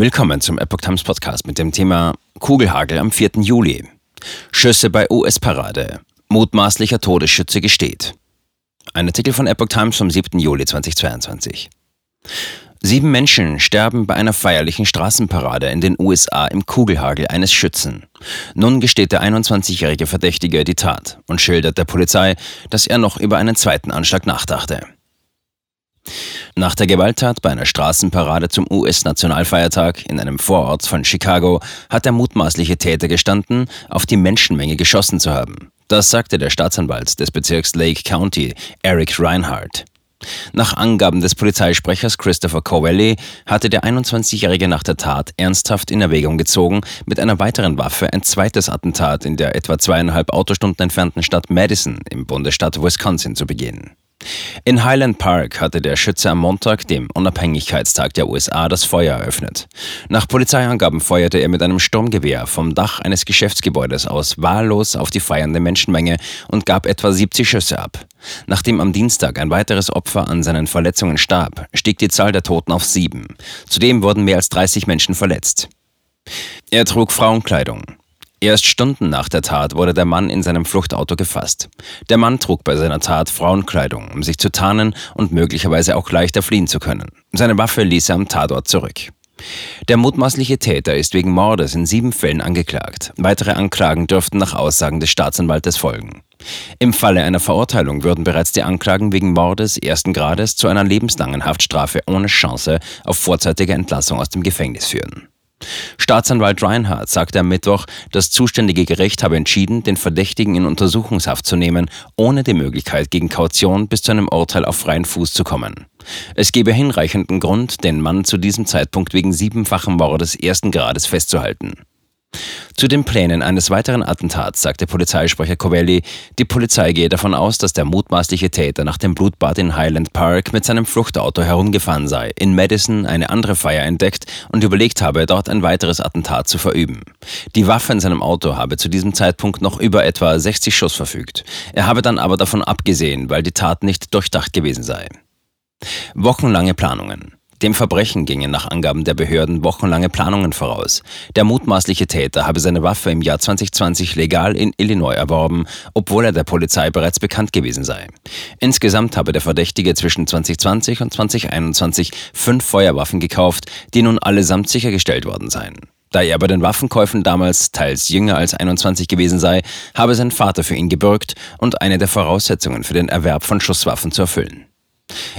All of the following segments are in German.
Willkommen zum Epoch Times Podcast mit dem Thema Kugelhagel am 4. Juli. Schüsse bei US-Parade. Mutmaßlicher Todesschütze gesteht. Ein Artikel von Epoch Times vom 7. Juli 2022. Sieben Menschen sterben bei einer feierlichen Straßenparade in den USA im Kugelhagel eines Schützen. Nun gesteht der 21-jährige Verdächtige die Tat und schildert der Polizei, dass er noch über einen zweiten Anschlag nachdachte. Nach der Gewalttat bei einer Straßenparade zum US-Nationalfeiertag in einem Vorort von Chicago hat der mutmaßliche Täter gestanden, auf die Menschenmenge geschossen zu haben. Das sagte der Staatsanwalt des Bezirks Lake County, Eric Reinhardt. Nach Angaben des Polizeisprechers Christopher Covelli hatte der 21-Jährige nach der Tat ernsthaft in Erwägung gezogen, mit einer weiteren Waffe ein zweites Attentat in der etwa zweieinhalb Autostunden entfernten Stadt Madison im Bundesstaat Wisconsin zu begehen. In Highland Park hatte der Schütze am Montag, dem Unabhängigkeitstag der USA, das Feuer eröffnet. Nach Polizeiangaben feuerte er mit einem Sturmgewehr vom Dach eines Geschäftsgebäudes aus wahllos auf die feiernde Menschenmenge und gab etwa 70 Schüsse ab. Nachdem am Dienstag ein weiteres Opfer an seinen Verletzungen starb, stieg die Zahl der Toten auf sieben. Zudem wurden mehr als 30 Menschen verletzt. Er trug Frauenkleidung. Erst Stunden nach der Tat wurde der Mann in seinem Fluchtauto gefasst. Der Mann trug bei seiner Tat Frauenkleidung, um sich zu tarnen und möglicherweise auch leichter fliehen zu können. Seine Waffe ließ er am Tatort zurück. Der mutmaßliche Täter ist wegen Mordes in sieben Fällen angeklagt. Weitere Anklagen dürften nach Aussagen des Staatsanwaltes folgen. Im Falle einer Verurteilung würden bereits die Anklagen wegen Mordes ersten Grades zu einer lebenslangen Haftstrafe ohne Chance auf vorzeitige Entlassung aus dem Gefängnis führen. Staatsanwalt Reinhardt sagte am Mittwoch, das zuständige Gericht habe entschieden, den Verdächtigen in Untersuchungshaft zu nehmen, ohne die Möglichkeit, gegen Kaution bis zu einem Urteil auf freien Fuß zu kommen. Es gebe hinreichenden Grund, den Mann zu diesem Zeitpunkt wegen siebenfachen Mordes ersten Grades festzuhalten. Zu den Plänen eines weiteren Attentats sagte Polizeisprecher Covelli, die Polizei gehe davon aus, dass der mutmaßliche Täter nach dem Blutbad in Highland Park mit seinem Fluchtauto herumgefahren sei, in Madison eine andere Feier entdeckt und überlegt habe, dort ein weiteres Attentat zu verüben. Die Waffe in seinem Auto habe zu diesem Zeitpunkt noch über etwa 60 Schuss verfügt. Er habe dann aber davon abgesehen, weil die Tat nicht durchdacht gewesen sei. Wochenlange Planungen. Dem Verbrechen gingen nach Angaben der Behörden wochenlange Planungen voraus. Der mutmaßliche Täter habe seine Waffe im Jahr 2020 legal in Illinois erworben, obwohl er der Polizei bereits bekannt gewesen sei. Insgesamt habe der Verdächtige zwischen 2020 und 2021 fünf Feuerwaffen gekauft, die nun allesamt sichergestellt worden seien. Da er bei den Waffenkäufen damals teils jünger als 21 gewesen sei, habe sein Vater für ihn gebürgt und eine der Voraussetzungen für den Erwerb von Schusswaffen zu erfüllen.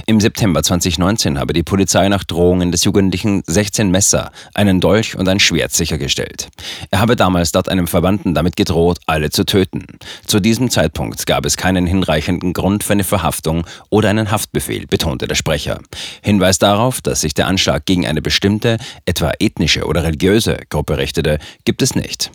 Im September 2019 habe die Polizei nach Drohungen des Jugendlichen 16 Messer, einen Dolch und ein Schwert sichergestellt. Er habe damals dort einem Verwandten damit gedroht, alle zu töten. Zu diesem Zeitpunkt gab es keinen hinreichenden Grund für eine Verhaftung oder einen Haftbefehl, betonte der Sprecher. Hinweis darauf, dass sich der Anschlag gegen eine bestimmte, etwa ethnische oder religiöse Gruppe richtete, gibt es nicht.